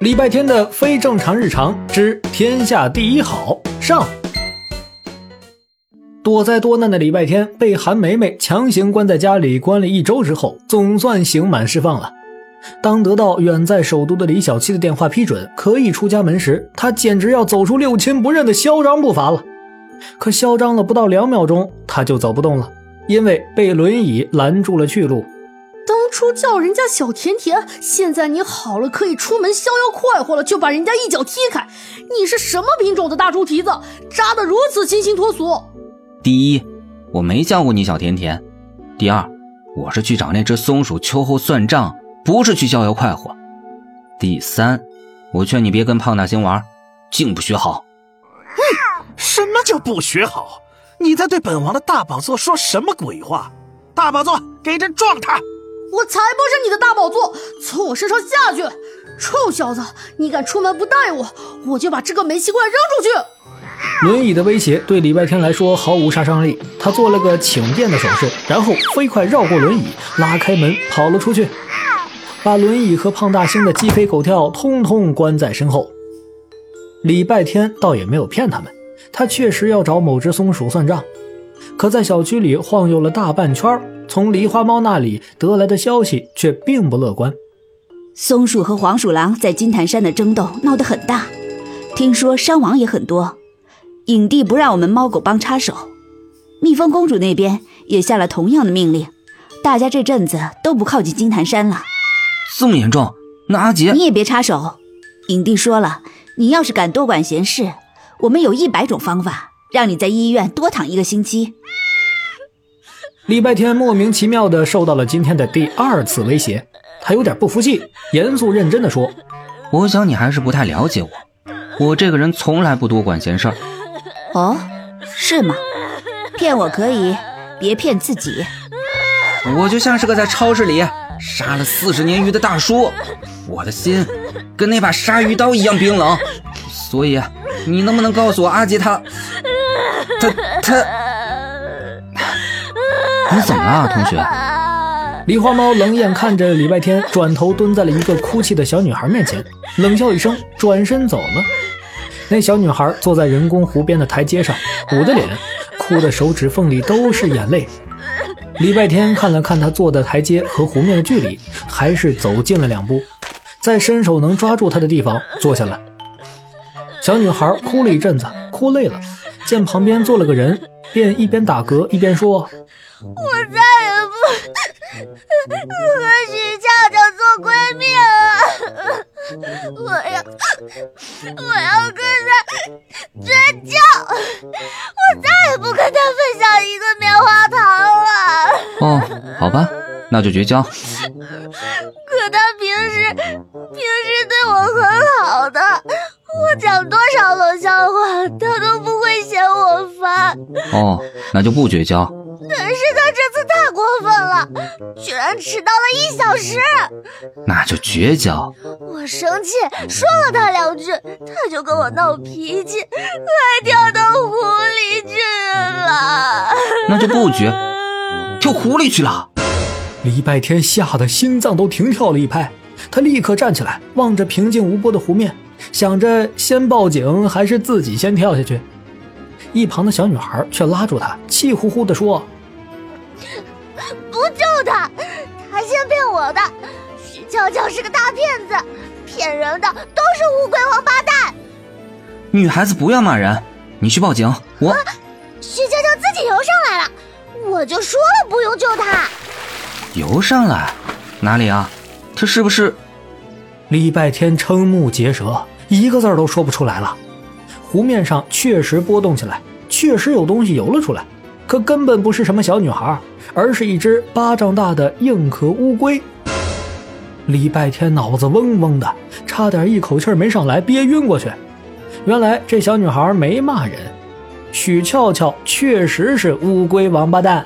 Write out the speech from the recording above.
礼拜天的非正常日常之天下第一好上。躲灾多难的礼拜天被韩梅梅强行关在家里关了一周之后，总算刑满释放了。当得到远在首都的李小七的电话批准，可以出家门时，他简直要走出六亲不认的嚣张步伐了。可嚣张了不到两秒钟，他就走不动了，因为被轮椅拦住了去路。当初叫人家小甜甜，现在你好了，可以出门逍遥快活了，就把人家一脚踢开。你是什么品种的大猪蹄子，扎得如此清新脱俗？第一，我没叫过你小甜甜；第二，我是去找那只松鼠秋后算账，不是去逍遥快活；第三，我劝你别跟胖大星玩，净不学好。哼，什么叫不学好？你在对本王的大宝座说什么鬼话？大宝座，给朕撞他！我才不是你的大宝座，从我身上下去！臭小子，你敢出门不带我，我就把这个煤气罐扔出去！轮椅的威胁对礼拜天来说毫无杀伤力，他做了个请便的手势，然后飞快绕过轮椅，拉开门跑了出去，把轮椅和胖大星的鸡飞狗跳通通关在身后。礼拜天倒也没有骗他们，他确实要找某只松鼠算账，可在小区里晃悠了大半圈从狸花猫那里得来的消息却并不乐观。松鼠和黄鼠狼在金坛山的争斗闹得很大，听说伤亡也很多。影帝不让我们猫狗帮插手，蜜蜂公主那边也下了同样的命令，大家这阵子都不靠近金坛山了。这么严重？那阿杰你也别插手。影帝说了，你要是敢多管闲事，我们有一百种方法让你在医院多躺一个星期。礼拜天莫名其妙的受到了今天的第二次威胁，他有点不服气，严肃认真的说：“我想你还是不太了解我，我这个人从来不多管闲事儿。”哦，是吗？骗我可以，别骗自己。我就像是个在超市里杀了四十年鱼的大叔，我的心跟那把鲨鱼刀一样冰冷。所以，你能不能告诉我阿杰他，他他？你怎么了，同学？狸花猫冷眼看着礼拜天，转头蹲在了一个哭泣的小女孩面前，冷笑一声，转身走了。那小女孩坐在人工湖边的台阶上，捂着脸，哭的手指缝里都是眼泪。礼拜天看了看她坐的台阶和湖面的距离，还是走近了两步，在伸手能抓住她的地方坐下了。小女孩哭了一阵子，哭累了，见旁边坐了个人，便一边打嗝一边说。我再也不和许俏俏做闺蜜了，我要我要跟她绝交，我再也不跟她分享一个棉花糖了。哦，好吧，那就绝交。可她平时平时对我很好的，我讲多少冷笑话，她都不会嫌我烦。哦，那就不绝交。过分了，居然迟到了一小时，那就绝交。我生气说了他两句，他就跟我闹脾气，还跳到湖里去了。那就不绝，跳湖里去了。礼拜天吓得心脏都停跳了一拍，他立刻站起来，望着平静无波的湖面，想着先报警还是自己先跳下去。一旁的小女孩却拉住他，气呼呼地说：“不救他，他先骗我的。许娇娇是个大骗子，骗人的都是乌龟王八蛋。女孩子不要骂人，你去报警。我……许娇娇自己游上来了，我就说了不用救她。游上来？哪里啊？她是不是？”礼拜天瞠目结舌，一个字都说不出来了。湖面上确实波动起来，确实有东西游了出来，可根本不是什么小女孩，而是一只巴掌大的硬壳乌龟。礼拜天脑子嗡嗡的，差点一口气没上来，憋晕过去。原来这小女孩没骂人，许俏俏确实是乌龟王八蛋。